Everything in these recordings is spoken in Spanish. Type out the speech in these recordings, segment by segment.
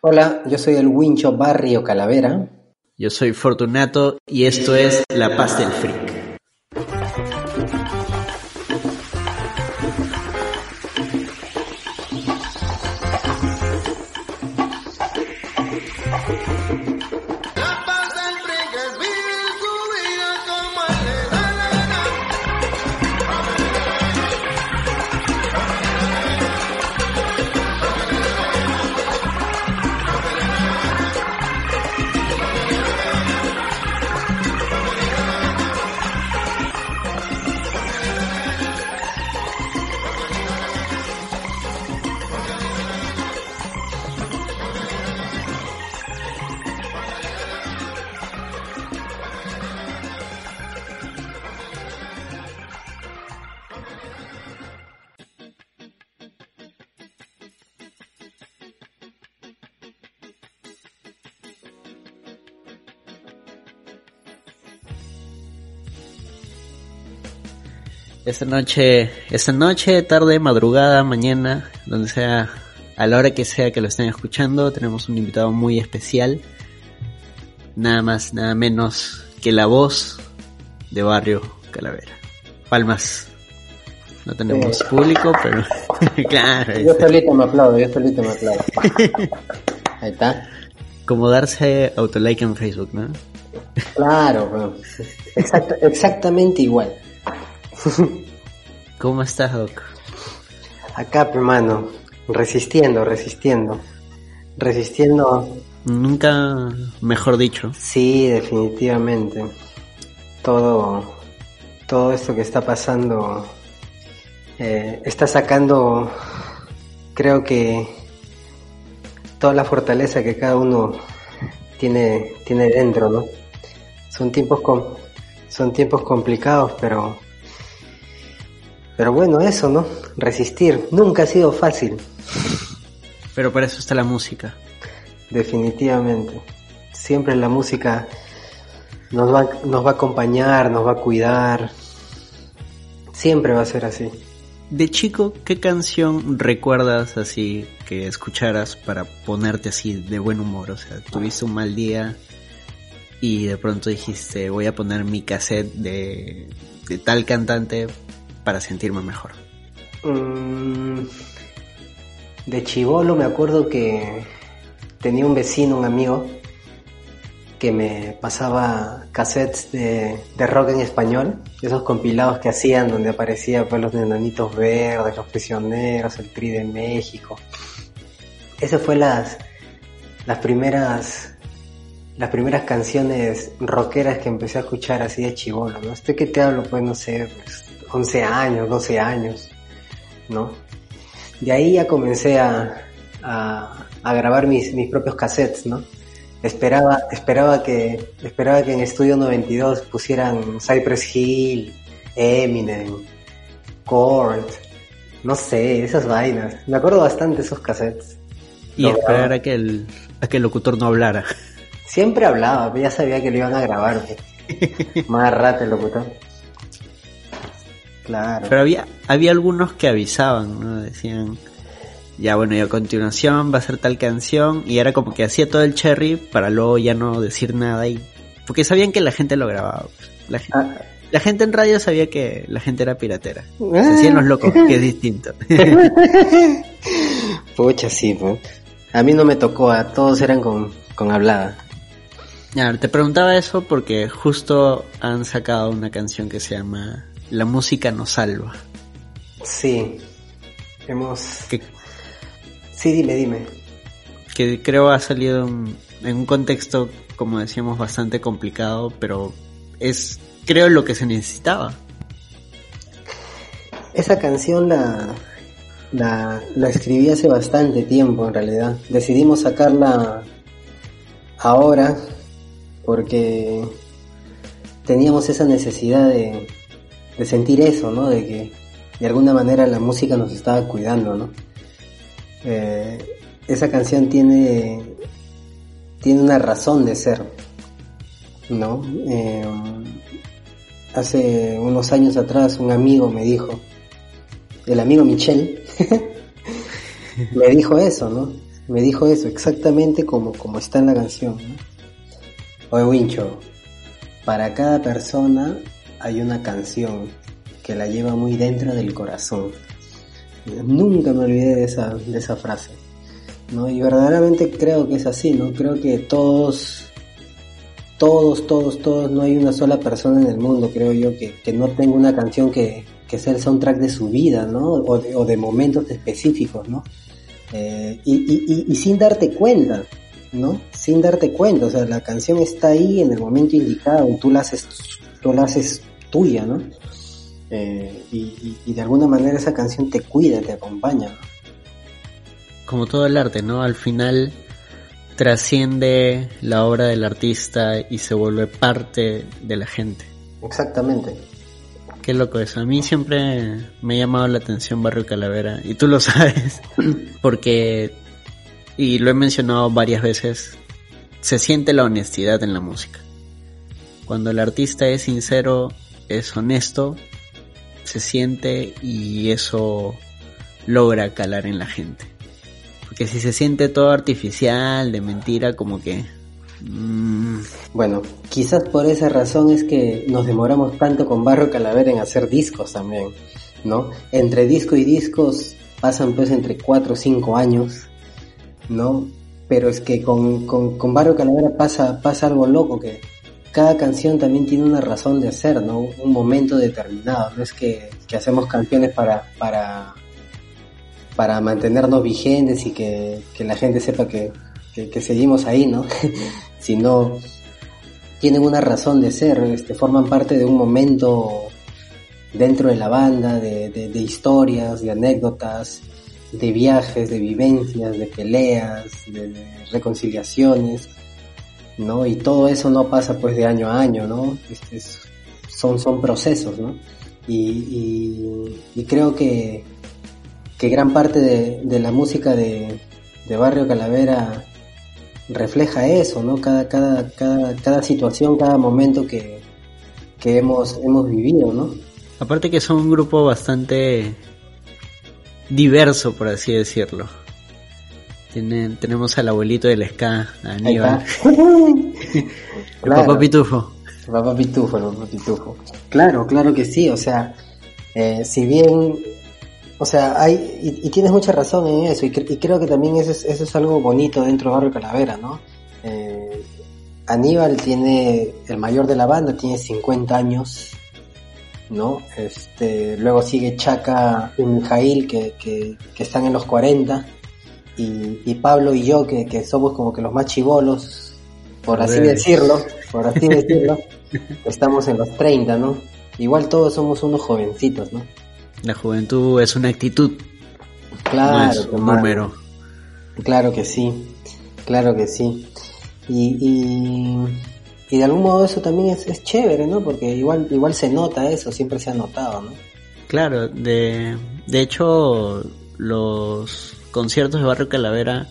Hola, yo soy el Wincho Barrio Calavera. Yo soy Fortunato y esto es La Paz del Freak. Noche, esta noche, tarde, madrugada, mañana, donde sea, a la hora que sea que lo estén escuchando, tenemos un invitado muy especial. Nada más, nada menos que la voz de Barrio Calavera. Palmas. No tenemos público, pero claro. Yo solito me aplaudo, yo solito me aplaudo. Ahí está. Como darse autolike en Facebook, ¿no? Claro, exactamente igual. ¿Cómo estás, Doc? Acá, hermano, resistiendo, resistiendo. Resistiendo. Nunca mejor dicho. Sí, definitivamente. Todo, todo esto que está pasando eh, está sacando, creo que, toda la fortaleza que cada uno tiene, tiene dentro, ¿no? Son tiempos, son tiempos complicados, pero pero bueno, eso, ¿no? Resistir. Nunca ha sido fácil. Pero para eso está la música. Definitivamente. Siempre la música nos va, nos va a acompañar, nos va a cuidar. Siempre va a ser así. De chico, ¿qué canción recuerdas así que escucharas para ponerte así de buen humor? O sea, tuviste un mal día y de pronto dijiste, voy a poner mi cassette de, de tal cantante para sentirme mejor? Mm, de chivolo me acuerdo que tenía un vecino, un amigo, que me pasaba cassettes de, rock en español, esos compilados que hacían donde aparecía pues los enanitos verdes, los prisioneros, el Tri de México. Esas fue las, las primeras las primeras canciones rockeras que empecé a escuchar así de chivolo, ¿no? Estoy que te hablo, pues no sé, pues 11 años, 12 años, ¿no? De ahí ya comencé a, a, grabar mis, mis, propios cassettes, ¿no? Esperaba, esperaba, que, esperaba que en Estudio 92 pusieran Cypress Hill, Eminem, Court, no sé, esas vainas. Me acuerdo bastante esos cassettes. Y esperar a que, el, a que el locutor no hablara. Siempre hablaba, ya sabía que lo iban a grabar. Más rato el locutor. Claro. Pero había, había algunos que avisaban, ¿no? Decían, ya bueno, y a continuación va a ser tal canción, y era como que hacía todo el cherry para luego ya no decir nada, y porque sabían que la gente lo grababa. La gente, ah. la gente en radio sabía que la gente era piratera. Se hacían los locos, que es distinto. Pucha, sí, pues. A mí no me tocó, a todos eran con, con hablada. Ya, te preguntaba eso porque justo han sacado una canción que se llama la música nos salva. Sí, hemos... Sí, dime, dime. Que creo ha salido en, un contexto, como decíamos, bastante complicado, pero es, creo, lo que se necesitaba. Esa canción la, la, la escribí hace bastante tiempo, en realidad. Decidimos sacarla ahora porque teníamos esa necesidad de, de sentir eso, ¿no? De que de alguna manera la música nos estaba cuidando, ¿no? Eh, esa canción tiene, tiene una razón de ser, ¿no? Eh, hace unos años atrás un amigo me dijo, el amigo Michel, me dijo eso, ¿no? me dijo eso, exactamente como, como está en la canción. ¿no? Oye, Wincho, para cada persona hay una canción que la lleva muy dentro del corazón. Nunca me olvidé de esa, de esa frase. ¿no? Y verdaderamente creo que es así, ¿no? Creo que todos, todos, todos, todos, no hay una sola persona en el mundo, creo yo, que, que no tenga una canción que, que sea el soundtrack de su vida, ¿no? O de, o de momentos específicos, ¿no? Eh, y, y, y, sin darte cuenta, ¿no? Sin darte cuenta, o sea, la canción está ahí en el momento indicado, tú la haces, tú la tuya, ¿no? Eh, y, y, de alguna manera esa canción te cuida, te acompaña. Como todo el arte, ¿no? Al final trasciende la obra del artista y se vuelve parte de la gente. Exactamente. Qué loco eso. A mí siempre me ha llamado la atención Barrio Calavera. Y tú lo sabes. Porque, y lo he mencionado varias veces, se siente la honestidad en la música. Cuando el artista es sincero, es honesto, se siente y eso logra calar en la gente. Porque si se siente todo artificial, de mentira, como que Mm. Bueno, quizás por esa razón es que nos demoramos tanto con Barro Calavera en hacer discos también, ¿no? Entre disco y discos pasan pues entre 4 o 5 años, ¿no? Pero es que con, con, con Barro Calavera pasa, pasa algo loco, que cada canción también tiene una razón de hacer, ¿no? Un momento determinado, no es que, que hacemos canciones para, para, para mantenernos vigentes y que, que la gente sepa que, que, seguimos ahí, ¿no? sino tienen una razón de ser, este, forman parte de un momento dentro de la banda, de, de, historias, de anécdotas, de viajes, de vivencias, de peleas, de, reconciliaciones, ¿no? Y todo eso no pasa pues de año a año, ¿no? Este es, son, son procesos, ¿no? Y, y, y creo que, que gran parte de, de la música de, de Barrio Calavera refleja eso, ¿no? Cada, cada, cada, cada situación, cada momento que, que hemos, hemos vivido, ¿no? Aparte que son un grupo bastante diverso, por así decirlo. Tienen, tenemos al abuelito del ska, a Aníbal. el papá Pitufo. El papá Pitufo, el papá Pitufo. Claro, claro que sí, o sea, eh, si bien o sea, hay, y, y, tienes mucha razón en eso, y, y creo que también eso es, eso es, algo bonito dentro de Barrio Calavera, ¿no? Eh, Aníbal tiene, el mayor de la banda, tiene 50 años, ¿no? Este, luego sigue Chaca y Mijail, que, que, que están en los 40, y, y Pablo y yo, que, que, somos como que los más chivolos, por así decirlo, por así decirlo, estamos en los 30, ¿no? Igual todos somos unos jovencitos, ¿no? La juventud es una actitud. Claro, no es un número. Claro que sí, claro que sí. Y, y, y de algún modo eso también es, es, chévere, ¿no? Porque igual, igual se nota eso, siempre se ha notado, ¿no? Claro, de, de hecho los conciertos de Barrio Calavera,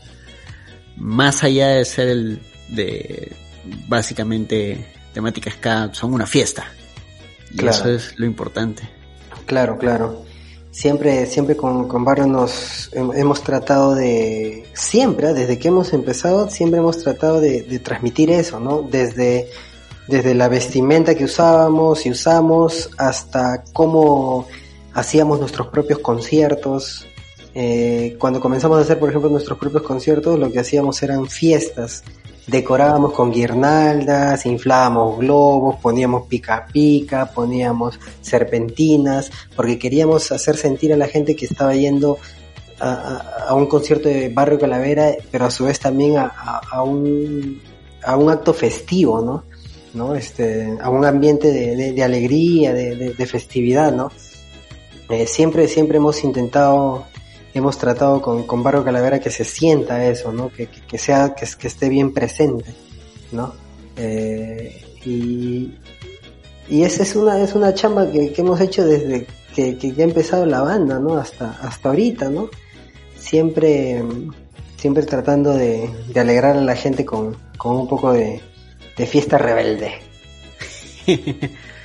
más allá de ser el de básicamente temática ska, son una fiesta. Y claro. eso es lo importante. Claro, claro. Siempre, siempre con, con Barrio nos hemos tratado de, siempre, desde que hemos empezado, siempre hemos tratado de, de transmitir eso, ¿no? Desde, desde la vestimenta que usábamos y usamos hasta cómo hacíamos nuestros propios conciertos. Eh, cuando comenzamos a hacer, por ejemplo, nuestros propios conciertos, lo que hacíamos eran fiestas decorábamos con guirnaldas, inflábamos globos, poníamos pica pica, poníamos serpentinas, porque queríamos hacer sentir a la gente que estaba yendo a, un concierto de Barrio Calavera, pero a su vez también a, un, acto festivo, ¿no? ¿no? Este, a un ambiente de, alegría, de, de, festividad, ¿no? Eh, siempre, siempre hemos intentado hemos tratado con, con Barrio Calavera que se sienta eso, ¿no? Que, que, sea, que, que, esté bien presente, ¿no? Eh, y, y esa es una, es una chamba que, que hemos hecho desde que, que, ha empezado la banda, ¿no? Hasta, hasta ahorita, ¿no? Siempre, siempre tratando de, de alegrar a la gente con, con un poco de, de fiesta rebelde.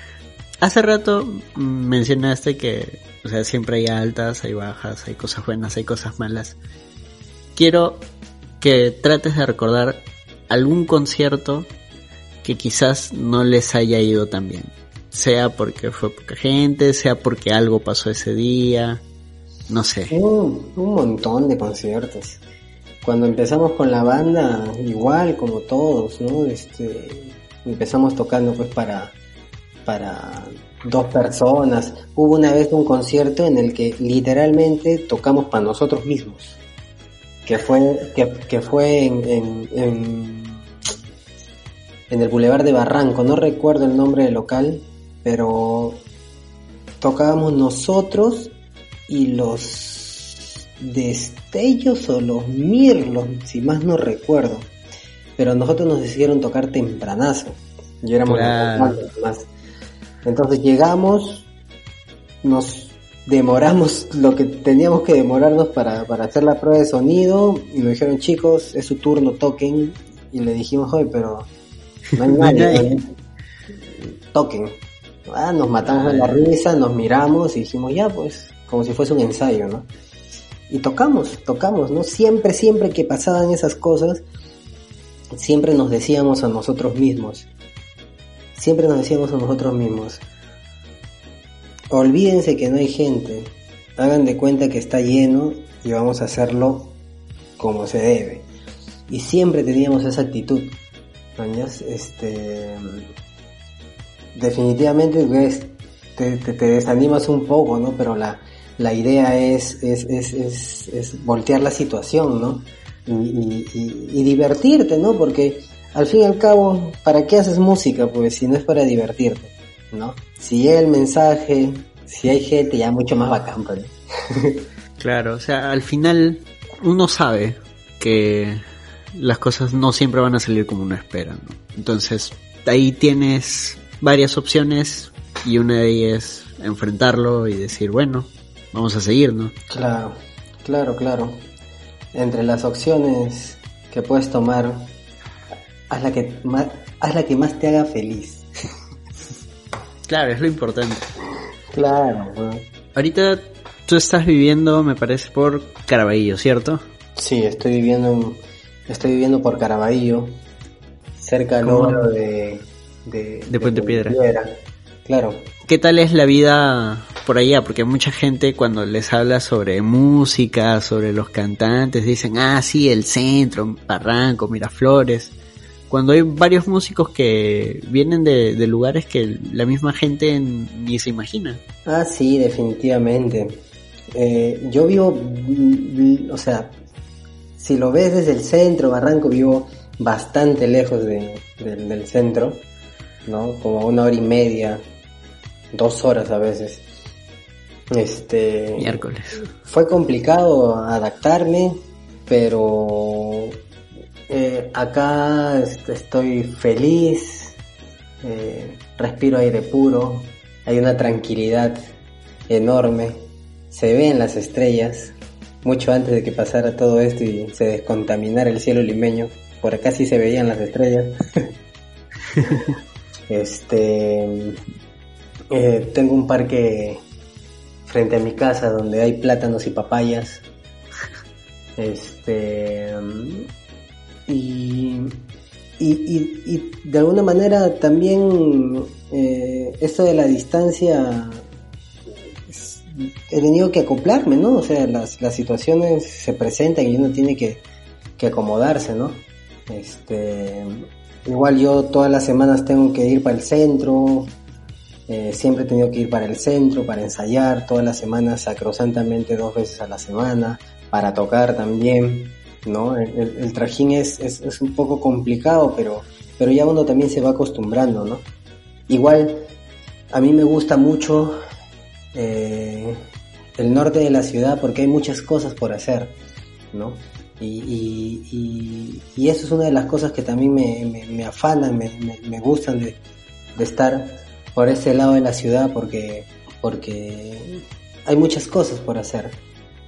Hace rato mencionaste que o sea, siempre hay altas, hay bajas, hay cosas buenas, hay cosas malas. Quiero que trates de recordar algún concierto que quizás no les haya ido tan bien. Sea porque fue poca gente, sea porque algo pasó ese día, no sé. Un, un montón de conciertos. Cuando empezamos con la banda, igual como todos, ¿no? Este, empezamos tocando pues para, para dos personas. Hubo una vez un concierto en el que literalmente tocamos para nosotros mismos. Que fue, que, que fue en, en, en, en el Boulevard de Barranco. No recuerdo el nombre del local, pero tocábamos nosotros y los destellos o los mirlos, si más no recuerdo. Pero nosotros nos decidieron tocar tempranazo. Y éramos Claro. más. Entonces llegamos, nos demoramos lo que teníamos que demorarnos para, para hacer la prueba de sonido y nos dijeron chicos, es su turno, toquen. Y le dijimos, oye, pero no hay nadie, nadie. toquen. Ah, nos matamos de la risa, nos miramos y dijimos, ya pues, como si fuese un ensayo, ¿no? Y tocamos, tocamos, ¿no? Siempre, siempre que pasaban esas cosas, siempre nos decíamos a nosotros mismos, siempre nos decíamos a nosotros mismos, olvídense que no hay gente, hagan de cuenta que está lleno y vamos a hacerlo como se debe. Y siempre teníamos esa actitud. ¿mañas? Este, definitivamente pues, te, te- desanimas un poco, ¿no? Pero la, la idea es, es, es, es, voltear la situación, ¿no? Y- y- y divertirte, ¿no? Porque al fin y al cabo, ¿para qué haces música? Pues si no es para divertirte, ¿no? Si el mensaje, si hay gente, ya mucho más bacán, pues. Claro, o sea, al final uno sabe que las cosas no siempre van a salir como uno espera, ¿no? Entonces, ahí tienes varias opciones y una de ellas es enfrentarlo y decir, bueno, vamos a seguir, ¿no? Claro, claro, claro. Entre las opciones que puedes tomar, haz la que más, haz la que más te haga feliz. Claro, es lo importante. Claro. Ahorita tú estás viviendo, me parece, por Caraballo, ¿cierto? Sí, estoy viviendo en- estoy viviendo por Caraballo, cerca al de, de, De Puente Piedra. Claro. ¿Qué tal es la vida por allá? Porque mucha gente cuando les habla sobre música, sobre los cantantes, dicen, ah, sí, el centro, Barranco, Miraflores. Cuando hay varios músicos que vienen de, de lugares que la misma gente ni se imagina. Ah, sí, definitivamente. Eh, yo vivo, o sea, si lo ves desde el centro, Barranco, vivo bastante lejos de- del- del centro, ¿no? Como una hora y media, dos horas a veces. Este. Miércoles. Fue complicado adaptarme, pero eh, acá est- estoy feliz, eh, respiro aire puro, hay una tranquilidad enorme, se ven las estrellas, mucho antes de que pasara todo esto y se descontaminara el cielo limeño, por acá sí se veían las estrellas. este, eh, tengo un parque frente a mi casa donde hay plátanos y papayas. Este y, y, y- y de alguna manera también eh, esto de la distancia he tenido que acoplarme, ¿no? O sea, las, las situaciones se presentan y uno tiene que, que acomodarse, ¿no? Este, igual yo todas las semanas tengo que ir para el centro, eh, siempre he tenido que ir para el centro, para ensayar, todas las semanas sacrosantamente dos veces a la semana, para tocar también, ¿no? El, el- trajín es, es, es un poco complicado, pero, pero ya uno también se va acostumbrando, ¿no? Igual, a mí me gusta mucho eh, el norte de la ciudad porque hay muchas cosas por hacer, ¿no? Y, y, y- eso es una de las cosas que también me, me, me afanan, me, me, me gustan de, de estar por ese lado de la ciudad porque, porque hay muchas cosas por hacer.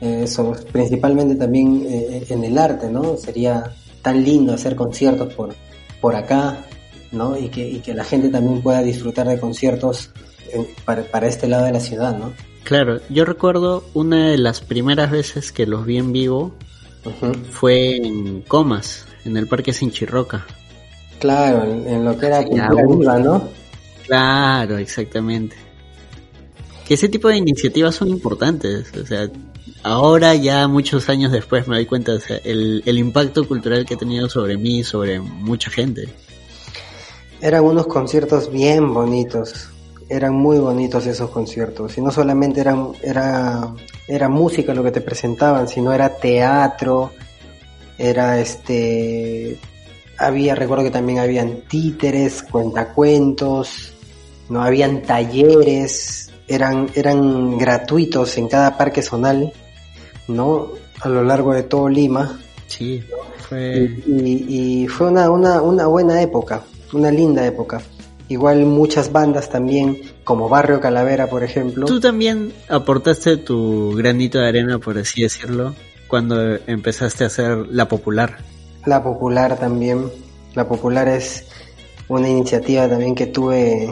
Eh, sobre- principalmente también eh, en el arte, ¿no? Sería tan lindo hacer conciertos por, por acá, ¿no? Y que, y que la gente también pueda disfrutar de conciertos para, para este lado de la ciudad, ¿no? Claro, yo recuerdo una de las primeras veces que los vi en vivo fue en Comas, en el Parque Sinchirroca. Claro, en, lo que era cultura ¿no? Claro, exactamente. Que ese tipo de iniciativas son importantes, o sea, ahora ya muchos años después me doy cuenta o el, el impacto cultural que ha tenido sobre mí, sobre mucha gente. Eran unos conciertos bien bonitos, eran muy bonitos esos conciertos, y no solamente eran, era, era música lo que te presentaban, sino era teatro, era este, había, recuerdo que también habían títeres, cuentacuentos, no habían talleres, eran, eran gratuitos en cada parque zonal, ¿no? A lo largo de todo Lima. Sí, fue... Y, fue una, una, una buena época, una linda época. Igual muchas bandas también, como Barrio Calavera, por ejemplo. Tú también aportaste tu granito de arena, por así decirlo, cuando empezaste a hacer La Popular. La Popular también. La Popular es una iniciativa también que tuve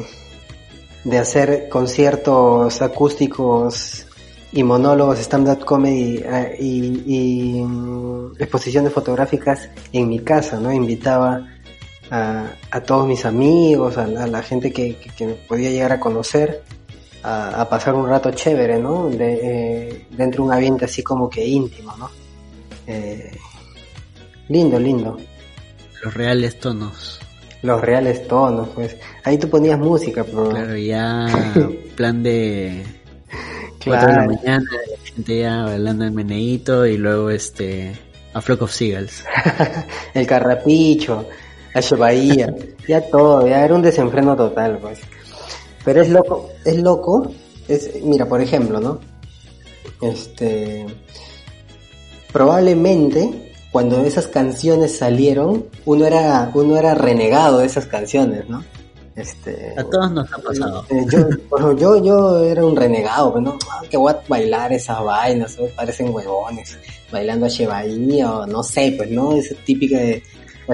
de hacer conciertos acústicos y monólogos, stand-up comedy eh, y, mm, exposiciones fotográficas en mi casa, ¿no? Invitaba a, todos mis amigos, a, la gente que, me podía llegar a conocer, a, pasar un rato chévere, ¿no? De, eh, dentro de un ambiente así como que íntimo, ¿no? Eh, lindo, lindo. Los reales tonos. Los reales tonos, pues. Ahí tú ponías música, pero... Claro, ya plan de... Claro. de la mañana, la gente ya bailando el meneíto y luego este... A Flock of Seagulls. el carrapicho, a Bahía, ya todo, ya era un desenfreno total, pues. Pero es loco, es loco, es, mira, por ejemplo, ¿no? Este, probablemente cuando esas canciones salieron, uno era, uno era renegado de esas canciones, ¿no? Este, a todos nos ha pasado. Eh, yo, yo, yo era un renegado, pues, ¿no? Ah, que voy a bailar esas vainas, parecen huevones, bailando a Chevaí o no sé, pues, ¿no? Esa típica de,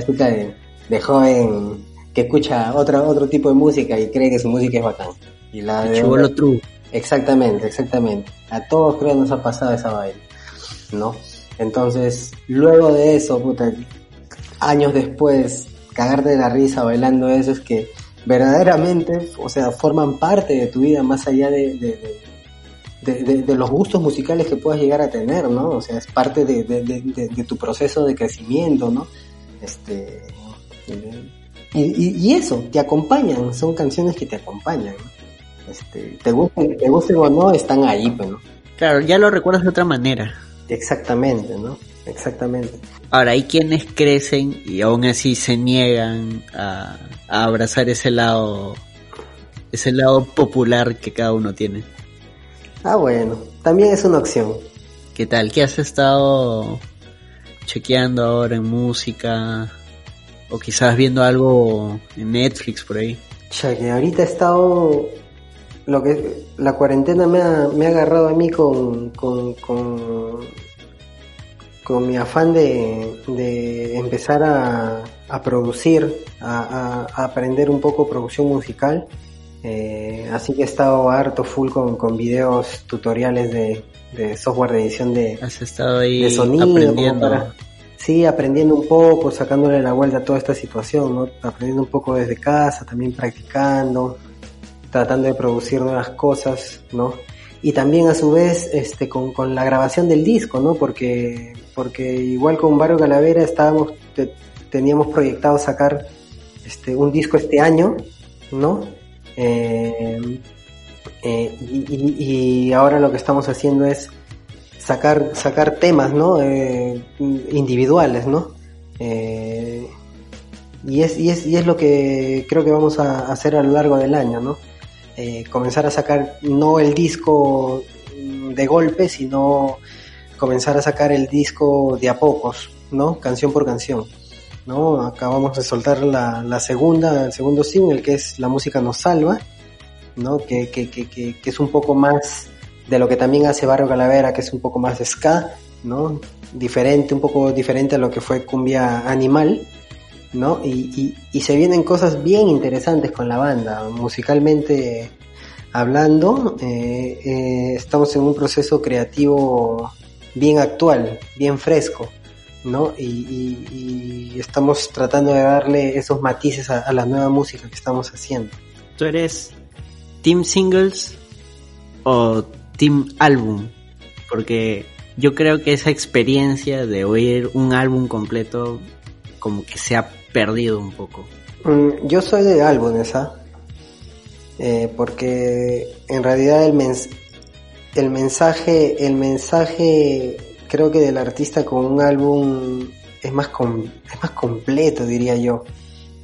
típica de, de, joven que escucha otra, otro tipo de música y cree que su música es bacán. Y la de... Chivolo true. Exactamente, exactamente. A todos creo que nos ha pasado esa vaina, ¿no? Entonces, luego de eso, puta, años después, cagarte de la risa bailando eso es que verdaderamente, o sea, forman parte de tu vida más allá de, de, los gustos musicales que puedas llegar a tener, ¿no? O sea, es parte de, tu proceso de crecimiento, ¿no? Este, y, eso, te acompañan, son canciones que te acompañan. Este, te gusten, te gusten o no, están ahí, pues, ¿no? Claro, ya lo recuerdas de otra manera. Exactamente, ¿no? Exactamente. Ahora, hay quienes crecen y aún así se niegan a, abrazar ese lado, ese lado popular que cada uno tiene. Ah, bueno, también es una opción. ¿Qué tal? ¿Qué has estado chequeando ahora en música? O quizás viendo algo en Netflix por ahí. Ya que ahorita he estado lo que la cuarentena me ha, me ha agarrado a mí con, con, con, mi afán de, empezar a, a producir, a, aprender un poco producción musical. Eh, así que he estado harto full con, con videos tutoriales de, software de edición de, Has estado ahí sonido. Aprendiendo. sí, aprendiendo un poco, sacándole la vuelta a toda esta situación, ¿no? aprendiendo un poco desde casa, también practicando tratando de producir nuevas cosas, ¿no? Y también a su vez este, con, con la grabación del disco, ¿no? Porque, porque igual con Barrio Calavera estábamos, teníamos proyectado sacar este, un disco este año, ¿no? Eh, eh, y, ahora lo que estamos haciendo es sacar, sacar temas, ¿no? Eh, individuales, ¿no? y, es, y, es, y es lo que creo que vamos a hacer a lo largo del año, ¿no? Eh, comenzar a sacar no el disco de golpe, sino comenzar a sacar el disco de a pocos, ¿no? Canción por canción. ¿no? Acabamos de soltar la, la segunda, el segundo single, que es La música nos salva, ¿no? Que, que, que, que, es un poco más de lo que también hace Barrio Calavera, que es un poco más ska, ¿no? Diferente, un poco diferente a lo que fue Cumbia Animal, ¿no? Y, y, se vienen cosas bien interesantes con la banda, musicalmente hablando, eh, eh, estamos en un proceso creativo bien actual, bien fresco, ¿no? Y, estamos tratando de darle esos matices a, la nueva música que estamos haciendo. ¿Tú eres Team Singles o Team Álbum? Porque yo creo que esa experiencia de oír un álbum completo como que se ha perdido un poco. Mm, yo soy de álbumes, ¿ah? Eh, porque en realidad el, el mensaje, el mensaje creo que del artista con un álbum es más, es más completo, diría yo.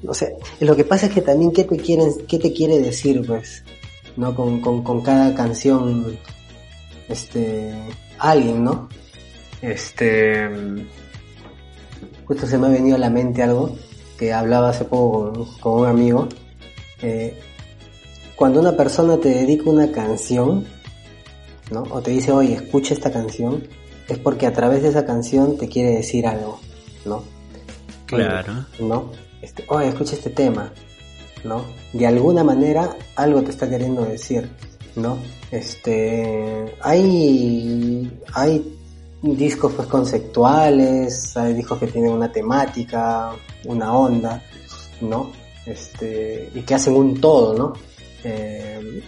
O sea, lo que pasa es que también qué te quieren, qué te quiere decir, pues, ¿no? Con, con, cada canción, este, alguien, ¿no? Este, justo se me ha venido a la mente algo que hablaba hace poco con, un amigo. Eh, cuando una persona te dedica una canción, ¿no? O te dice, oye, escucha esta canción, es porque a través de esa canción te quiere decir algo, ¿no? Claro. ¿No? Este, oye, escucha este tema, ¿no? De alguna manera algo te está queriendo decir, ¿no? Este, hay, hay discos pues conceptuales, hay discos que tienen una temática, una onda, ¿no? Este, y que hacen un todo, ¿no? Eh,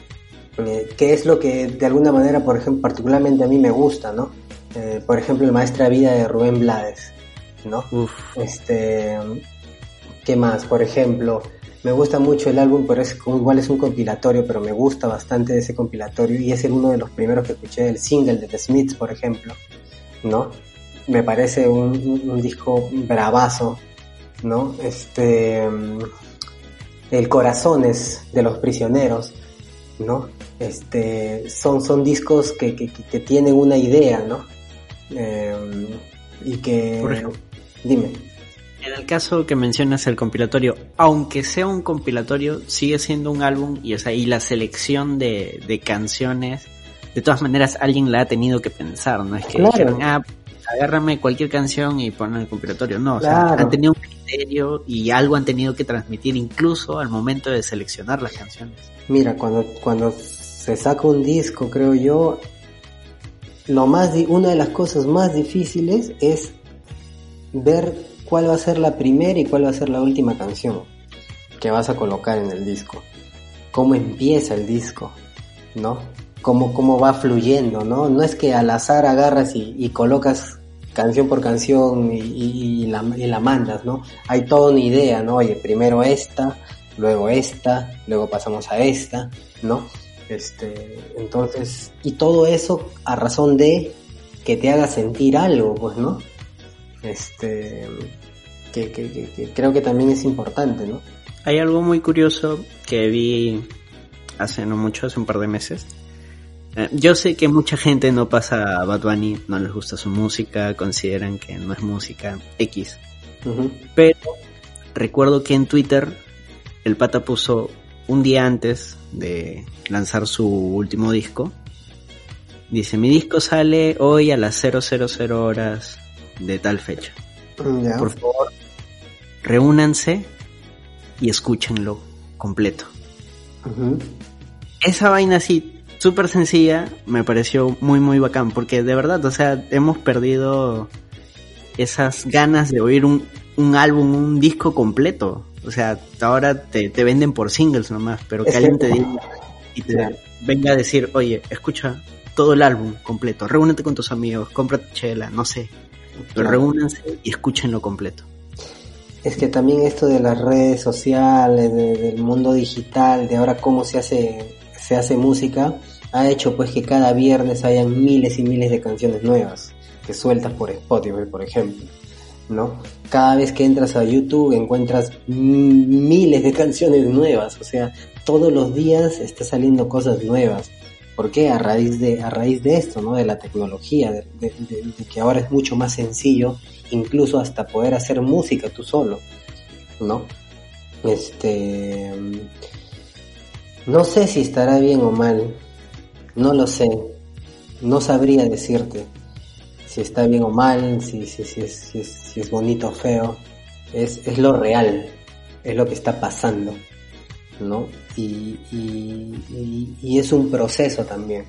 eh, que es lo que de alguna manera, por ejemplo, particularmente a mí me gusta, ¿no? Eh, por ejemplo, el Maestra Vida de Rubén Blades, ¿no? Este, ¿qué más? Por ejemplo, me gusta mucho el álbum, pero es igual es un compilatorio, pero me gusta bastante ese compilatorio y es el uno de los primeros que escuché, el single de The Smiths, por ejemplo, ¿no? Me parece un, disco bravazo, ¿no? Este, el Corazones de los Prisioneros, ¿no? Este, son, son discos que, que, que tienen una idea, ¿no? Em, y que... Por ejemplo, dime. En el caso que mencionas el compilatorio, aunque sea un compilatorio, sigue siendo un álbum y, o sea, y la selección de, de canciones, de todas maneras alguien la ha tenido que pensar, no es que claro. ah, agárrame cualquier canción y pon el compilatorio, no, o sea, han tenido un criterio y algo han tenido que transmitir incluso al momento de seleccionar las canciones. Mira, cuando, cuando se saca un disco, creo yo, lo más una de las cosas más difíciles es ver cuál va a ser la primera y cuál va a ser la última canción que vas a colocar en el disco. Cómo empieza el disco, ¿no? Cómo, cómo va fluyendo, ¿no? No es que al azar agarras y, colocas canción por canción y, la, y, la, mandas, ¿no? Hay toda una idea, ¿no? Oye, primero esta, luego esta, luego pasamos a esta, ¿no? Este, entonces, y todo eso a razón de que te haga sentir algo, pues, ¿no? Este, que, que, creo que también es importante, ¿no? Hay algo muy curioso que vi hace no mucho, hace un par de meses. Eh, yo sé que mucha gente no pasa a Bad Bunny, no les gusta su música, consideran que no es música X. Pero recuerdo que en Twitter el pata puso un día antes de lanzar su último disco. Dice, mi disco sale hoy a las 000 horas de tal fecha. Por favor, reúnanse y escúchenlo completo. Esa vaina así, súper sencilla, me pareció muy, muy bacán, porque de verdad, o sea, hemos perdido esas ganas de oír un, un álbum, un disco completo. O sea, ahora te, te venden por singles nomás, pero que alguien te diga y te venga a decir, oye, escucha todo el álbum completo, reúnete con tus amigos, cómprate chela, no sé, pero reúnanse y escúchenlo completo. Es que también esto de las redes sociales, del mundo digital, de ahora cómo se hace, se hace música, ha hecho pues que cada viernes hayan miles y miles de canciones nuevas que sueltas por Spotify, por ejemplo. ¿no? Cada vez que entras a YouTube encuentras miles de canciones nuevas, o sea, todos los días está saliendo cosas nuevas. ¿Por qué? A raíz de, a raíz de esto, ¿no? De la tecnología, de, que ahora es mucho más sencillo, incluso hasta poder hacer música tú solo, ¿no? Este, no sé si estará bien o mal, no lo sé, no sabría decirte si está bien o mal, si, si, si, es, si, es, es bonito o feo, es, es lo real, es lo que está pasando, ¿no? Y, y, y, es un proceso también,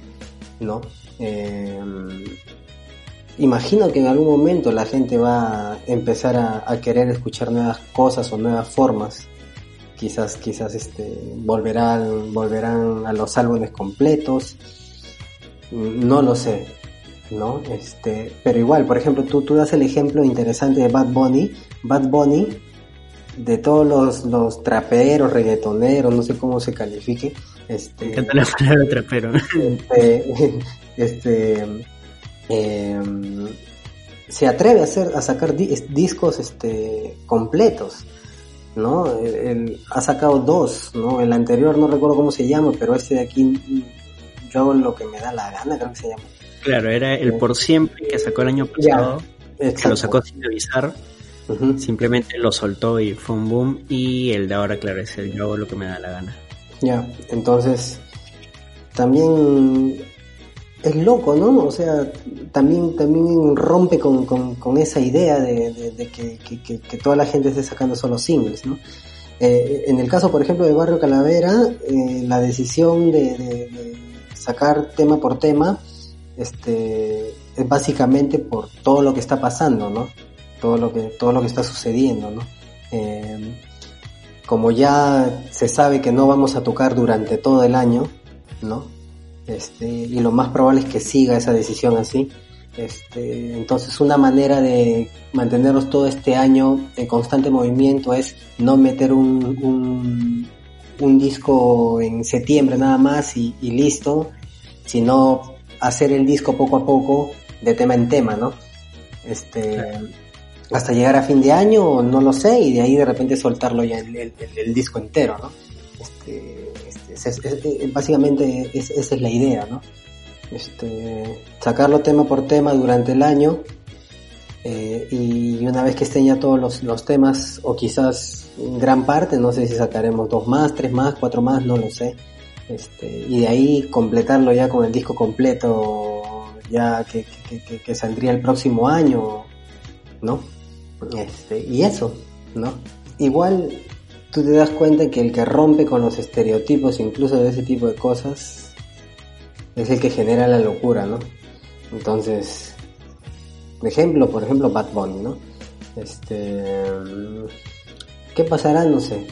¿no? Em, imagino que en algún momento la gente va a empezar a, querer escuchar nuevas cosas o nuevas formas. Quizás, quizás este, volverán, volverán a los álbumes completos. No lo sé, ¿no? Este, pero igual, por ejemplo, tú, tú das el ejemplo interesante de Bad Bunny. Bad Bunny, de todos los, los traperos, reggaetoneros, no sé cómo se califique. Este, Me la palabra trapero. Este, este Em, se atreve a hacer a sacar discos este completos no ha sacado dos no el anterior no recuerdo cómo se llama pero este de aquí yo hago lo que me da la gana creo que se llama. Claro era el por siempre que sacó el año pasado que lo sacó sin avisar simplemente lo soltó y fue un boom y el de ahora claro es el yo hago lo que me da la gana. Ya entonces también es loco, ¿no? O sea, también, también rompe con, con, esa idea de, que, toda la gente esté sacando solo singles, ¿no? Eh, en el caso, por ejemplo, de Barrio Calavera, eh, la decisión de, sacar tema por tema este, es básicamente por todo lo que está pasando, ¿no? Todo lo que, todo lo que está sucediendo, ¿no? Eh, como ya se sabe que no vamos a tocar durante todo el año, ¿no? Este, y lo más probable es que siga esa decisión así. Este, entonces una manera de mantenernos todo este año en constante movimiento es no meter un, un, disco en septiembre nada más y, listo, sino hacer el disco poco a poco de tema en tema, ¿no? Este, hasta llegar a fin de año, no lo sé, y de ahí de repente soltarlo ya el, el disco entero, ¿no? Este, básicamente esa es la idea, ¿no? Este, sacarlo tema por tema durante el año eh, y una vez que estén ya todos los, temas o quizás gran parte, no sé si sacaremos dos más, tres más, cuatro más, no lo sé. Este, y de ahí completarlo ya con el disco completo ya que, que, saldría el próximo año, ¿no? Este, y eso, ¿no? Igual tú te das cuenta que el que rompe con los estereotipos, incluso de ese tipo de cosas, es el que genera la locura, ¿no? Entonces, ejemplo, por ejemplo, Bad Bunny, ¿no? Este, ¿qué pasará? No sé.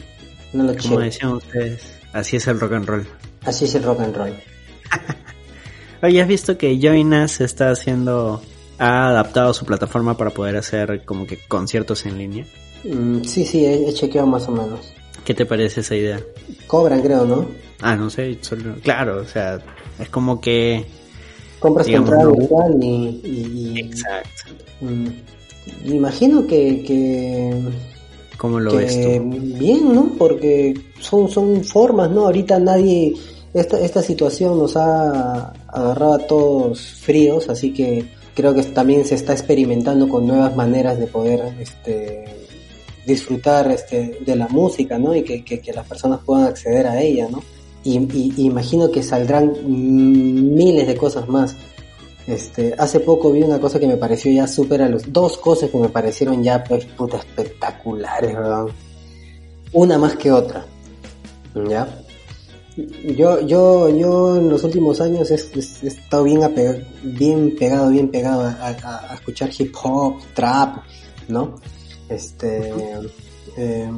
No lo Como decían ustedes, así es el rock and roll. Así es el rock and roll. Oye, ¿has visto que Joinas está haciendo, ha adaptado su plataforma para poder hacer como que conciertos en línea? Mm, sí, sí, he, chequeado más o menos. ¿Qué te parece esa idea? Cobran, creo, ¿no? Ah, no sé, claro, o sea, es como que... Compras entrada igual y, Exacto. Mm, imagino que... que ¿Cómo lo ves tú? Bien, ¿no? Porque son, son formas, ¿no? Ahorita nadie... Esta, esta situación nos ha agarrado a todos fríos, así que creo que también se está experimentando con nuevas maneras de poder este, disfrutar este, de la música, ¿no? Y que, que, las personas puedan acceder a ella, ¿no? Y, imagino que saldrán miles de cosas más. Este, hace poco vi una cosa que me pareció ya súper a los dos cosas que me parecieron ya pues puta espectaculares, ¿verdad? Una más que otra. ¿Ya? Yo, yo, yo en los últimos años he, estado bien, bien pegado, bien pegado a, a, escuchar hip hop, trap, ¿no? Este, eh,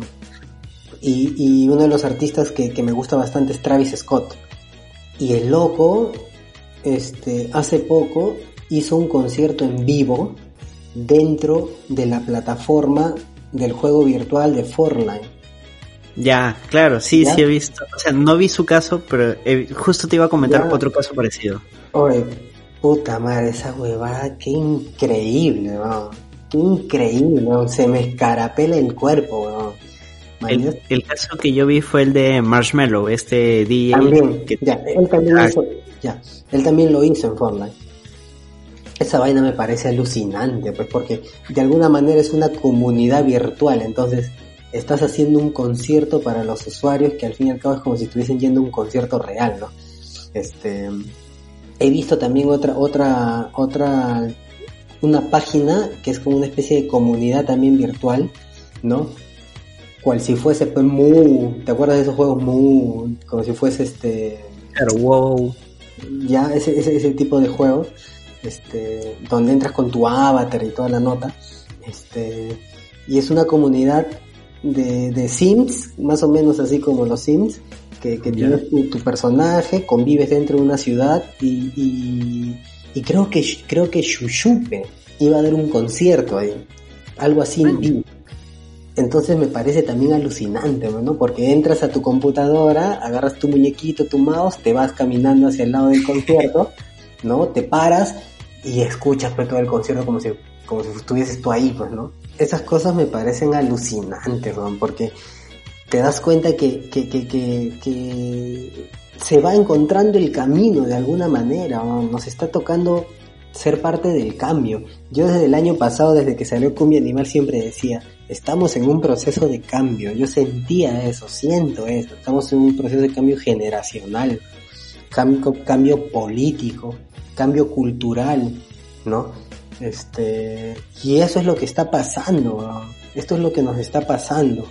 y, uno de los artistas que, me gusta bastante es Travis Scott. Y el loco, este, hace poco hizo un concierto en vivo dentro de la plataforma del juego virtual de Fortnite. Ya, claro, sí, sí he visto. O sea, no vi su caso, pero justo te iba a comentar otro caso parecido. Oye, puta madre, esa huevada, qué increíble, ¿no? Increíble, se me escarapela el cuerpo. El, caso que yo vi fue el de Marshmallow, este DJ. También, ya, él también, ah. ya, él también lo hizo en Fortnite. Esa vaina me parece alucinante, pues porque de alguna manera es una comunidad virtual, entonces estás haciendo un concierto para los usuarios que al fin y al cabo es como si estuviesen yendo a un concierto real, ¿no? Este, he visto también otra, otra, otra una página que es como una especie de comunidad también virtual, ¿no? Cual si fuese pues Mu, ¿te acuerdas de esos juegos Mu? Como si fuese este... Claro, wow. Ya, ese, ese, ese tipo de juegos. este, donde entras con tu avatar y toda la nota, este, y es una comunidad de, de Sims, más o menos así como los Sims, que, que tienes tu, tu personaje, convives dentro de una ciudad y, y, y creo que creo que Shushupe iba a dar un concierto ahí, algo así en vivo. Entonces me parece también alucinante, ¿no? Porque entras a tu computadora, agarras tu muñequito, tu mouse, te vas caminando hacia el lado del concierto, ¿no? Te paras y escuchas pues, todo el concierto como si, como si estuvieses tú ahí, pues, ¿no? Esas cosas me parecen alucinantes, ¿no? Porque te das cuenta que, que, que, que, que se va encontrando el camino de alguna manera, ¿no? nos está tocando ser parte del cambio. Yo desde el año pasado, desde que salió Cumbia Animal, siempre decía, estamos en un proceso de cambio. Yo sentía eso, siento eso. Estamos en un proceso de cambio generacional, cambio, cambio político, cambio cultural, ¿no? Este, y eso es lo que está pasando, esto es lo que nos está pasando.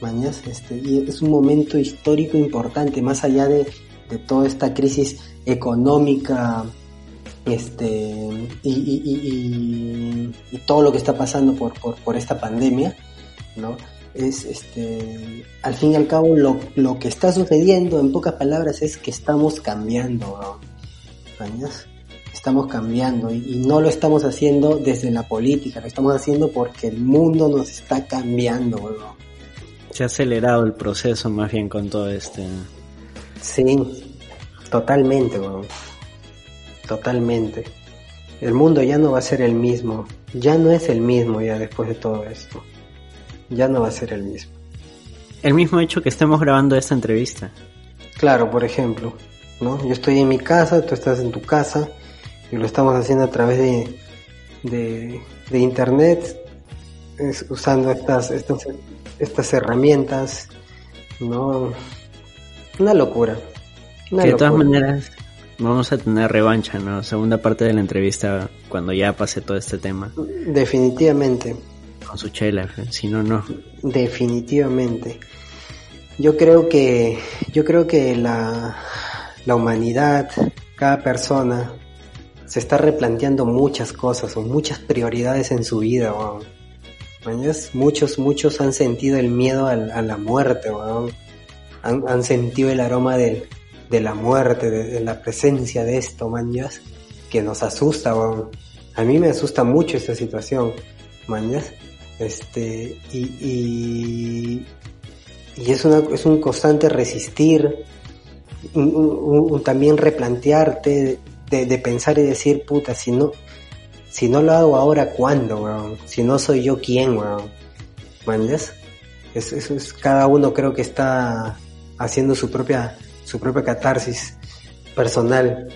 Mañas, este, y es un momento histórico importante, más allá de, de toda esta crisis económica, este y, y, y, y, todo lo que está pasando por, por, esta pandemia, ¿no? Es este al fin y al cabo lo, lo que está sucediendo en pocas palabras es que estamos cambiando. Estamos cambiando y, no lo estamos haciendo desde la política, lo estamos haciendo porque el mundo nos está cambiando. Se ha acelerado el proceso más bien con todo este. Sí, totalmente, ¿no? totalmente. El mundo ya no va a ser el mismo, ya no es el mismo ya después de todo esto. Ya no va a ser el mismo. El mismo hecho que estemos grabando esta entrevista. Claro, por ejemplo, ¿no? Yo estoy en mi casa, tú estás en tu casa y lo estamos haciendo a través de, de, de internet, es, usando estas, estas, estas herramientas, ¿no? Una locura. Una que de todas maneras, Vamos a tener revancha, ¿no? Segunda parte de la entrevista cuando ya pase todo este tema. Definitivamente. Con su chela, si no, no. Definitivamente. Yo creo que, yo creo que la, la humanidad, cada persona, se está replanteando muchas cosas o muchas prioridades en su vida, ¿no? Muchos, muchos han sentido el miedo a, a la muerte, ¿no? Han, sentido el aroma del, de la muerte, de, de la presencia de esto, mañas, que nos asusta, weón. A mí me asusta mucho esta situación, mañas. Este, y, y, es, una, es un constante resistir, un, también replantearte, de, de, pensar y decir, puta, si no, si no lo hago ahora, ¿cuándo, weón? Si no soy yo, ¿quién, weón? Eso, eso es, cada uno creo que está haciendo su propia su propia catarsis personal,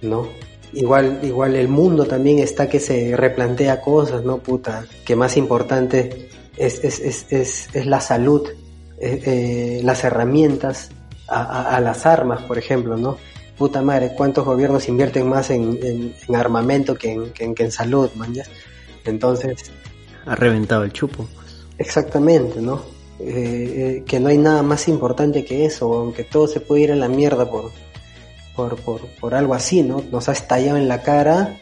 ¿no? Igual, igual el mundo también está que se replantea cosas, ¿no? Puta, que más importante es, es, es, es, es la salud, eh, eh, las herramientas, a, a, a, las armas, por ejemplo, ¿no? Puta madre, ¿cuántos gobiernos invierten más en, en, en armamento que en, que, que en salud, man? Entonces... Ha reventado el chupo. Exactamente, ¿no? Eh, que no hay nada más importante que eso, aunque todo se puede ir a la mierda por, por, por, por algo así, ¿no? Nos ha estallado en la cara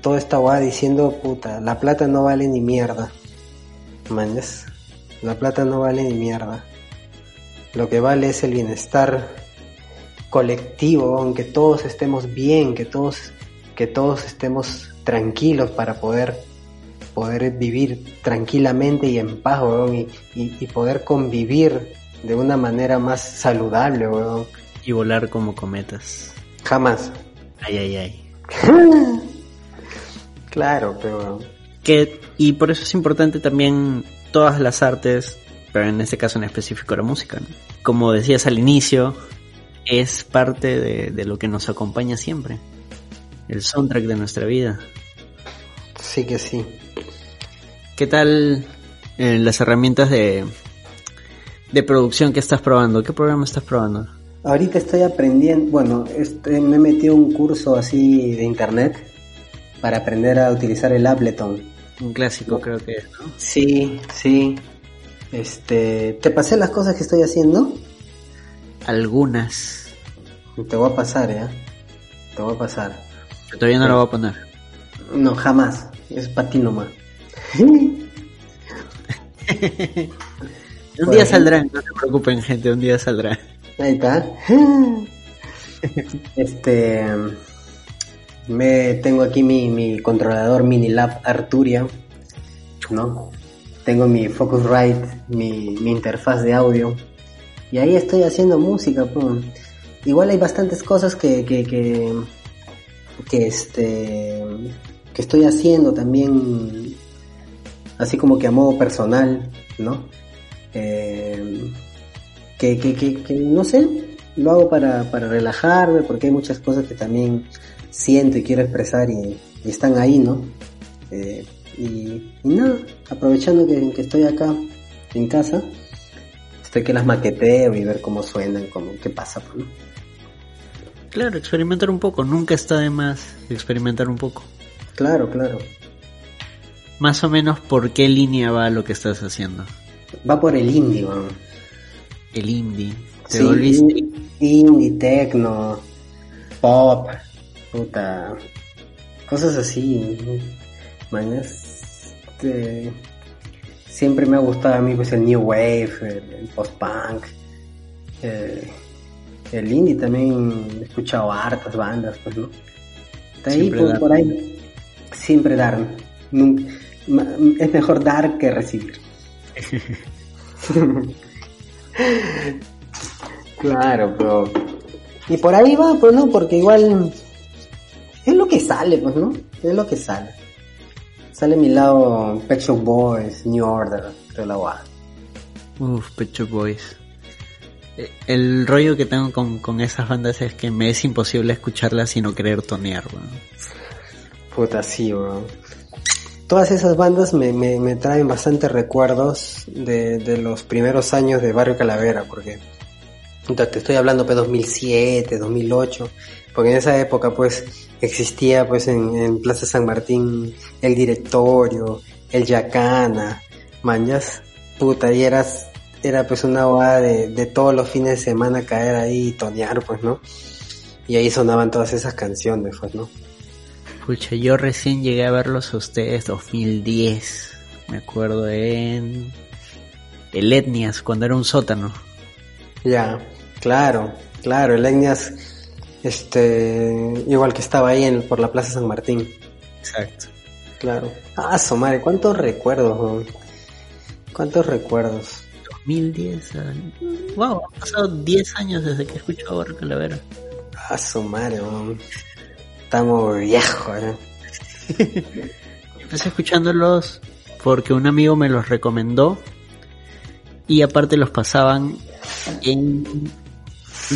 toda esta guada diciendo, puta, la plata no vale ni mierda. Manes, la plata no vale ni mierda. Lo que vale es el bienestar colectivo, aunque todos estemos bien, que todos, que todos estemos tranquilos para poder poder vivir tranquilamente y en paz, weón, y, y, y, poder convivir de una manera más saludable, weón. Y volar como cometas. Jamás. Ay, ay, ay. claro, pero... Que, y por eso es importante también todas las artes, pero en este caso en específico la música. ¿no? Como decías al inicio, es parte de, de lo que nos acompaña siempre. El soundtrack de nuestra vida. Sí que sí. ¿Qué tal eh, las herramientas de, de producción que estás probando? ¿Qué programa estás probando? Ahorita estoy aprendiendo, bueno, este, me he metido un curso así de internet para aprender a utilizar el Ableton. Un clásico creo que es, ¿no? Sí, sí. Este, ¿te pasé las cosas que estoy haciendo? Algunas. Te voy a pasar, ¿ya? Te voy a pasar. Pero todavía no lo voy a poner. No, jamás. Es para ti nomás. Un día saldrán, no se preocupen gente, un día saldrá. Ahí está. Este me tengo aquí mi, mi controlador Minilab Arturia, ¿no? Tengo mi Focusrite, mi, mi interfaz de audio. Y ahí estoy haciendo música, pues. Igual hay bastantes cosas que, que, que, que este que estoy haciendo también así como que a modo personal, ¿no? Eh, que, que, que, que, no sé, lo hago para, para relajarme porque hay muchas cosas que también siento y quiero expresar y, están ahí, ¿no? Eh, y, nada, aprovechando que, estoy acá en casa, estoy que las maqueteo y ver cómo suenan, cómo, qué pasa, ¿no? Claro, experimentar un poco, nunca está de más experimentar un poco. Claro, claro. Más o menos por qué línea va lo que estás haciendo. Va por el indie, El indie. ¿Te volviste? Indie, techno, pop, puta, cosas así, mañas, este, siempre me ha gustado a mí pues el new wave, el, post-punk, eh, el indie también he escuchado hartas bandas, pues, ¿no? Está ahí, por, por, ahí, siempre dar, es mejor dar que recibir. claro, pero... Y por ahí va, pues no, porque igual es lo que sale, pues, ¿no? Es lo que sale. Sale mi lado Pet Shop Boys, New Order, de la UA. Uf, Pet Shop Boys. Eh, el rollo que tengo con, esas bandas es que me es imposible escucharlas sin no querer tonear, weón. Puta, sí, weón. Todas esas bandas me, traen bastantes recuerdos de, los primeros años de Barrio Calavera, porque te estoy hablando de 2007, 2008, porque en esa época pues existía pues en, Plaza San Martín el directorio, el Yacana, mañas, puta, y eras, era pues una boda de, de todos los fines de semana caer ahí y tonear pues, ¿no? Y ahí sonaban todas esas canciones pues, ¿no? Pucha, yo recién llegué a verlos a ustedes 2010, me acuerdo en el Etnias, cuando era un sótano. Ya, claro, claro, el Etnias este, igual que estaba ahí en, por la Plaza San Martín. Exacto. Claro. Ah, su madre, cuántos recuerdos, cuántos recuerdos. 2010, wow, han pasado 10 años desde que escucho a Barro Calavera. Ah, su madre, estamos viejos, ¿eh? Empecé escuchándolos porque un amigo me los recomendó y aparte los pasaban en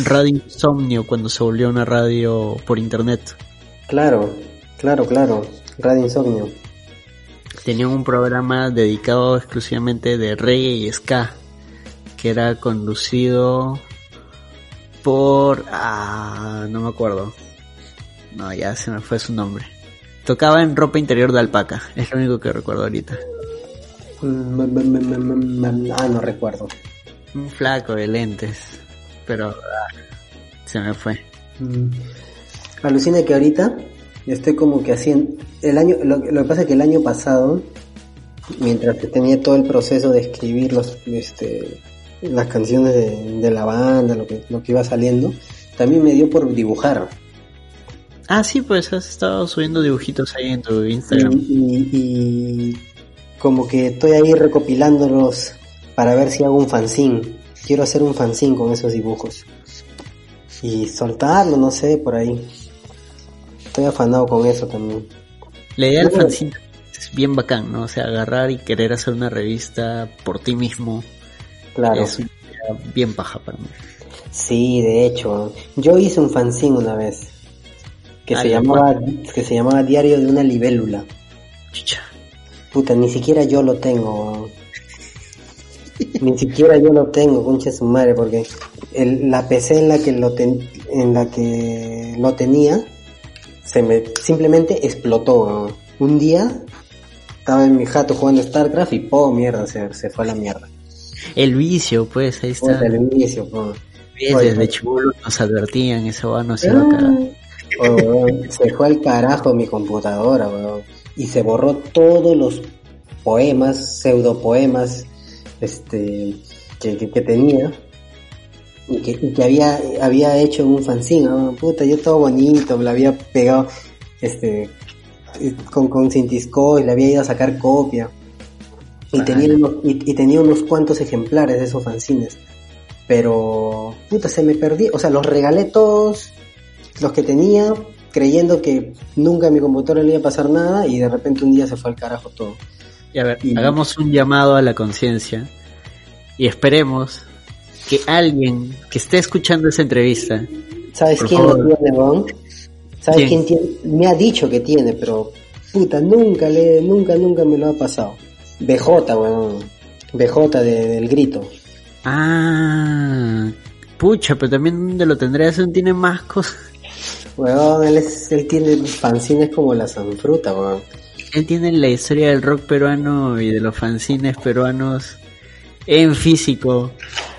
Radio Insomnio cuando se volvió una radio por internet. Claro, claro, claro, Radio Insomnio. Tenían un programa dedicado exclusivamente de reggae y ska, que era conducido por... Ah, no me acuerdo. No, ya se me fue su nombre. Tocaba en ropa interior de alpaca, es lo único que recuerdo ahorita. Ah, no recuerdo. Un flaco de lentes pero ah, se me fue. Mm. Alucina que ahorita estoy como que haciendo el año lo, que pasa es que el año pasado mientras que tenía todo el proceso de escribir los este las canciones de, la banda lo que lo que iba saliendo también me dio por dibujar ah sí pues has estado subiendo dibujitos ahí en tu Instagram y, y como que estoy ahí recopilándolos para ver si hago un fanzine quiero hacer un fanzine con esos dibujos. Y soltarlo, no sé, por ahí. Estoy afanado con eso también. La idea del fanzine es bien bacán, ¿no? O sea, agarrar y querer hacer una revista por ti mismo. Claro. Es bien paja para mí. Sí, de hecho. Yo hice un fanzine una vez. Que, se, llamaba, que se llamaba Diario de una libélula. Chicha. Puta, ni siquiera yo lo tengo. Ni siquiera yo lo tengo, concha su madre, porque el, la PC en la que lo en la que lo tenía se me simplemente explotó. Un día estaba en mi jato jugando StarCraft y po mierda se, se fue a la mierda. El vicio, pues, ahí está. el vicio, po. desde chulo nos advertían, eso va, no se va a se fue al carajo mi computadora, weón. Y se borró todos los poemas, pseudopoemas, este, que, que, que tenía. Y que, y que había, había hecho un fanzine, weón. puta, yo todo bonito, lo había pegado, este, con, con Cintisco y le había ido a sacar copia. Y Ajá. tenía, unos, y, y tenía unos cuantos ejemplares de esos fanzines. Pero, puta, se me perdí. O sea, los regalé todos los que tenía, creyendo que nunca a mi computadora le iba a pasar nada. Y de repente un día se fue al carajo todo. Y a ver, Y- hagamos un llamado a la conciencia y esperemos que alguien que esté escuchando esa entrevista, ¿Sabes quién favor. lo tiene? ¿Sabes ¿Quién? quién? tiene? Me ha dicho que tiene, pero, puta, nunca le, nunca, nunca me lo ha pasado. BJ, weón. BJ de- del grito. ah, pucha, pero también donde lo tendrá eso tiene más cosas. Weón, él, es, él tiene fanzines como la sanfruta, weón. Él tiene la historia del rock peruano y de los fanzines peruanos en físico.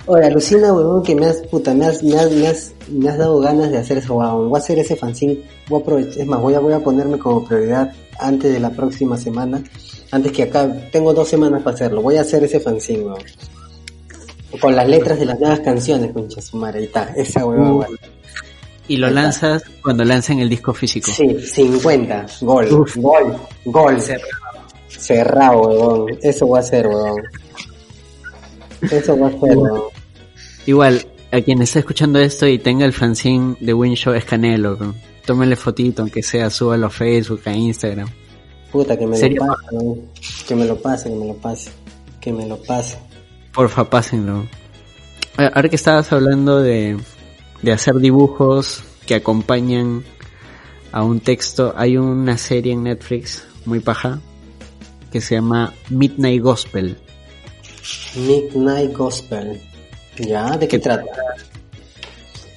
Oye, alucina, weón, que me has, puta, me has, me has, me has, me has dado ganas de hacer eso, weón. Voy a hacer ese fanzine, voy a aprovechar, es más, voy a, voy a ponerme como prioridad antes de la próxima semana, antes que acá, tengo dos semanas para hacerlo, voy a hacer ese fanzine, weón. Con las letras de las nuevas canciones, concha su madre, ahí está, esa Uh, weón. Y lo está. lanzas cuando lancen el disco físico. Sí, 50, gol, Uf. gol, gol. Cerrado, weón. Eso voy a hacer, weón. Eso voy a hacer, weón. Igual, a quien esté escuchando esto y tenga el fanzine de Winshow es Canelo, bro. tómenle fotito, aunque sea, súbalo a Facebook, a Instagram. Puta, que me Sería lo pase, weón. Que me lo pase, que me lo pase. Que me lo pase. Porfa, pásenlo. A- Ahora que estabas hablando de, de hacer dibujos que acompañan a un texto, hay una serie en Netflix muy paja que se llama Midnight Gospel. Midnight Gospel. ¿Ya? ¿De qué trata?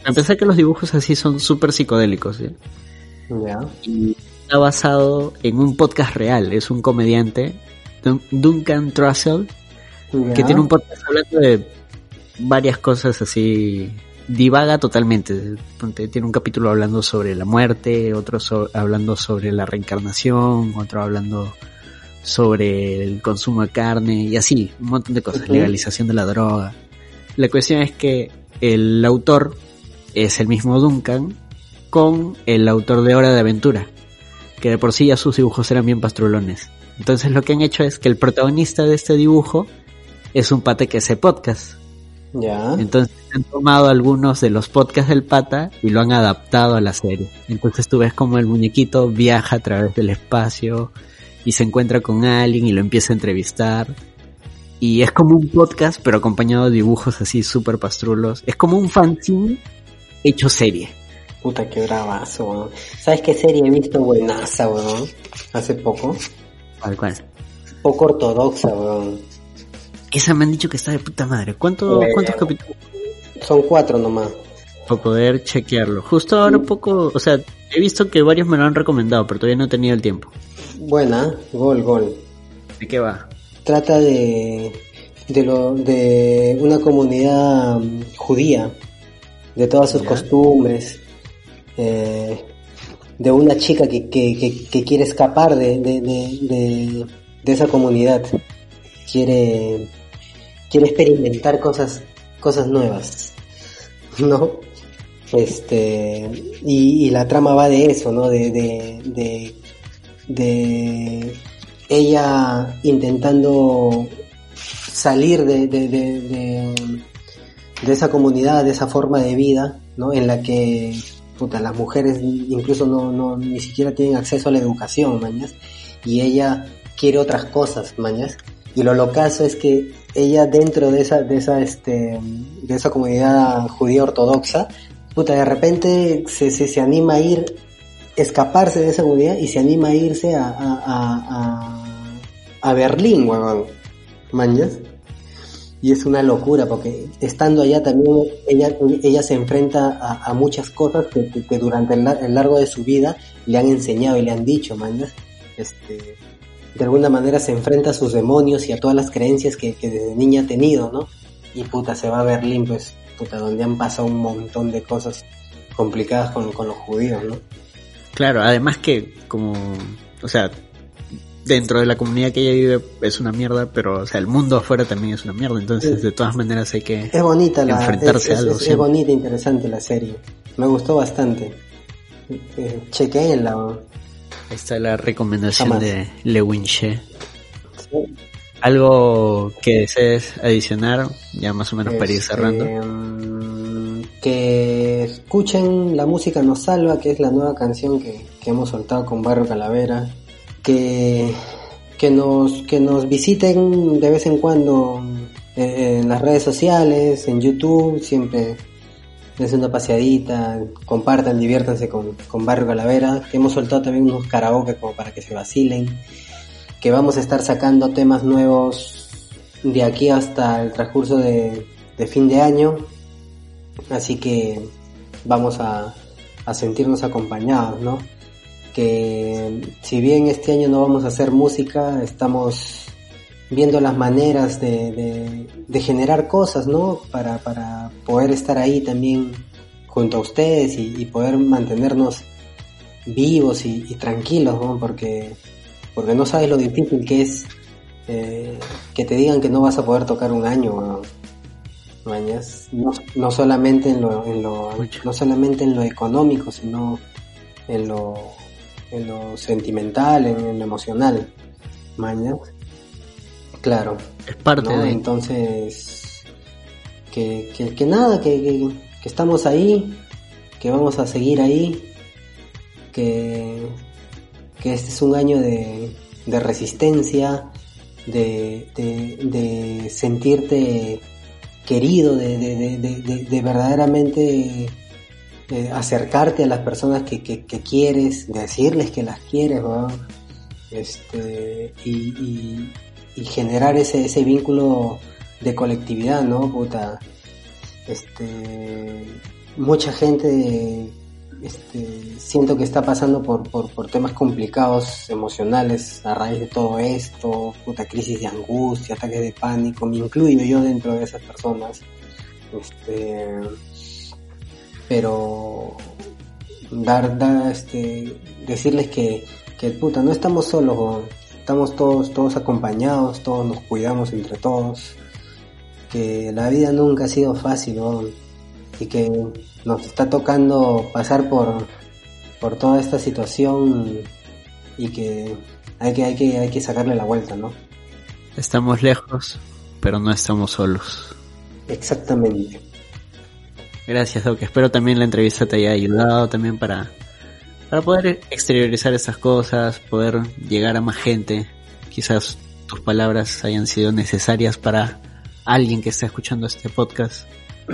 A pesar que los dibujos así son súper psicodélicos, ¿sí? ¿Ya? y está basado en un podcast real. Es un comediante, Dun- Duncan Trussell, ¿Ya? que tiene un podcast hablando de varias cosas así. Divaga totalmente. Tiene un capítulo hablando sobre la muerte, otro so- hablando sobre la reencarnación, otro hablando sobre el consumo de carne y así, un montón de cosas, legalización de la droga. La cuestión es que el autor es el mismo Duncan con el autor de Hora de Aventura, que de por sí ya sus dibujos eran bien pastrulones. Entonces lo que han hecho es que el protagonista de este dibujo es un pata que hace podcast. ¿Ya? Entonces han tomado algunos de los podcasts del pata y lo han adaptado a la serie. Entonces tú ves como el muñequito viaja a través del espacio y se encuentra con alguien y lo empieza a entrevistar. Y es como un podcast pero acompañado de dibujos así súper pastrulos. Es como un fanzine hecho serie. Puta, qué bravazo, weón. ¿Sabes qué serie he visto buenaza, weón? Hace poco. Tal cual. Poco ortodoxa, weón. Esa me han dicho que está de puta madre. ¿Cuánto, Bueno. ¿Cuántos capítulos? Son cuatro nomás. Para poder chequearlo. Justo ahora un poco, o sea, he visto que varios me lo han recomendado, pero todavía no he tenido el tiempo. Buena, gol, gol. ¿De qué va? Trata de, de, lo, de una comunidad mm, judía, de todas sus Ya. costumbres, eh, de una chica que, que, que, que quiere escapar de, de, de, de esa comunidad, quiere, quiere experimentar cosas, cosas nuevas, ¿no? Este, y, la trama va de eso, ¿no? De, de, de, de ella intentando salir de, de, de, de, de esa comunidad, de esa forma de vida, ¿no? En la que puta, las mujeres incluso no, no ni siquiera tienen acceso a la educación, mañas, y ella quiere otras cosas, mañas. Y lo locazo es que ella dentro de esa, de esa, este, de esa comunidad judía ortodoxa, puta, de repente se, se, se anima a ir, escaparse de esa comunidad y se anima a irse a, a, a, a, Berlín, huevón. ¿Mañas? Y es una locura porque estando allá también ella, ella se enfrenta a, muchas cosas que, que, durante el, lar- el largo de su vida le han enseñado y le han dicho, mañas. Este, de alguna manera se enfrenta a sus demonios y a todas las creencias que, que desde niña ha tenido, ¿no? Y puta, se va a Berlín, pues, puta, donde han pasado un montón de cosas complicadas con, con los judíos, ¿no? Claro, además que como, o sea, dentro de la comunidad que ella vive es una mierda, pero o sea, el mundo afuera también es una mierda, entonces de todas maneras hay que Es bonita la, enfrentarse es, a algo. es, es bonita, interesante la serie. Me gustó bastante. Eh, chequéenla. Ahí está la recomendación Jamás. de Lewin She. Sí. Algo que desees adicionar, ya más o menos para ir Este, cerrando. mm, que escuchen La Música Nos Salva, que es la nueva canción que, que hemos soltado con Barrio Calavera. Que, que, nos, que nos visiten de vez en cuando eh, en las redes sociales, en YouTube, siempre dense una paseadita, compartan, diviértanse con, con Barrio Calavera. Que hemos soltado también unos karaoke como para que se vacilen. Que vamos a estar sacando temas nuevos de aquí hasta el transcurso de, de fin de año. Así que vamos a, a sentirnos acompañados, ¿no? Que si bien este año no vamos a hacer música, estamos viendo las maneras de, de, de generar cosas, ¿no? Para, para poder estar ahí también junto a ustedes y, y poder mantenernos vivos y, y tranquilos, ¿no? Porque, porque no sabes lo difícil que es eh, que te digan que no vas a poder tocar un año. Mañas. No, no solamente en lo, en lo no solamente en lo económico, sino en lo, en lo sentimental, en, en lo emocional. Mañas. Claro. Es parte ¿no? de... Entonces, que, que, que nada, que, que, estamos ahí, que vamos a seguir ahí, que, que este es un año de, de resistencia, de, de, de sentirte querido, de, de, de, de- de- de verdaderamente eh, acercarte a las personas que, que, que quieres, de decirles que las quieres, ¿no? este, y, y, y generar ese, ese vínculo de colectividad, ¿no? Puta, este, mucha gente, este, siento que está pasando por, por, por temas complicados emocionales a raíz de todo esto, puta crisis de angustia, ataques de pánico, me incluyo yo dentro de esas personas, este, pero dar, dar, este, decirles que, que puta, no estamos solos. Estamos todos, todos acompañados, todos nos cuidamos entre todos, que la vida nunca ha sido fácil, weón, y que nos está tocando pasar por, por toda esta situación y que hay que, hay que, hay que sacarle la vuelta, ¿no? Estamos lejos, pero no estamos solos. Exactamente. Gracias, Doc. Espero también la entrevista te haya ayudado también para, para poder exteriorizar estas cosas, poder llegar a más gente. Quizás tus palabras hayan sido necesarias para alguien que está escuchando este podcast,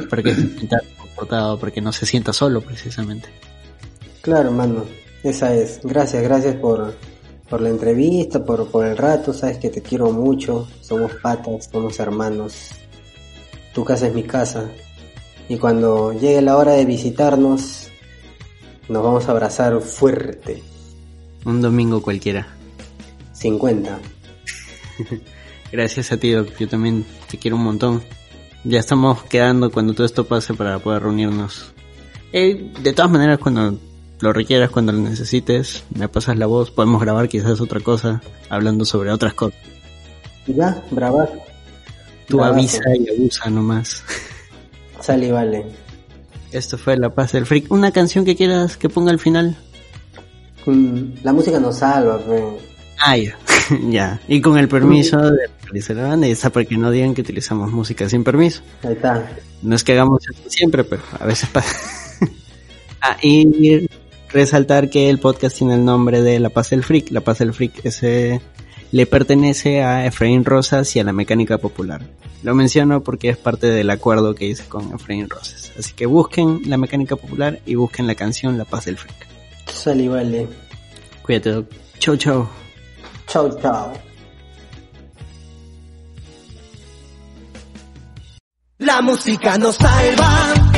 para que se sienta confortado, para que no se sienta solo precisamente. Claro, hermano, esa es. Gracias, gracias por, por la entrevista, por, por el rato, sabes que te quiero mucho, somos patas, somos hermanos. Tu casa es mi casa. Y cuando llegue la hora de visitarnos, nos vamos a abrazar fuerte. Un domingo cualquiera. 50. Gracias a ti, Doc. Yo también te quiero un montón. Ya estamos quedando cuando todo esto pase para poder reunirnos. Eh, de todas maneras, cuando lo requieras, cuando lo necesites, me pasas la voz. Podemos grabar quizás otra cosa, hablando sobre otras cosas. Y ya, brava. Tú Bravazo. avisa y abusa nomás. Sale y vale. Esto fue La Paz del Freak. Una canción que quieras que ponga al final. La música nos salva, pe. Ah, ya. ya. Y con el permiso de la banda, y está para que no digan que utilizamos música sin permiso. Ahí está. No es que hagamos esto siempre, pero a veces pasa. ah, y resaltar que el podcast tiene el nombre de La Paz del Freak. La Paz del Freak ese le pertenece a Efraín Rosas y a la Mecánica Popular. Lo menciono porque es parte del acuerdo que hice con Efraín Rosas. Así que busquen la Mecánica Popular y busquen la canción La Paz del Freak. Sale y vale. Cuídate, Doc. Chau, chau. Chao, chao. La música nos salva.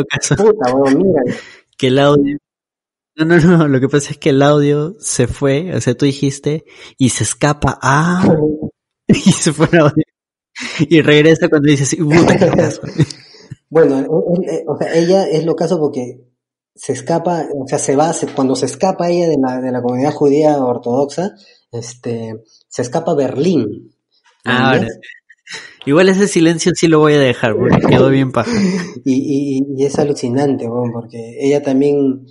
Es lo? Puta, mira. Que el audio... No, no, no, lo que pasa es que el audio se fue, o sea, tú dijiste, y se escapa, ah, y se fue el audio. Y regresa cuando dices, puta, qué caso. Bueno, él- él- eh, o sea, ella es lo caso porque se escapa, o sea, se va, se- cuando se escapa ella de la, de la comunidad judía ortodoxa, este, se escapa a Berlín. Ah. Igual ese silencio sí lo voy a dejar, porque quedó bien paja. Y, y, y es alucinante, weón, porque ella también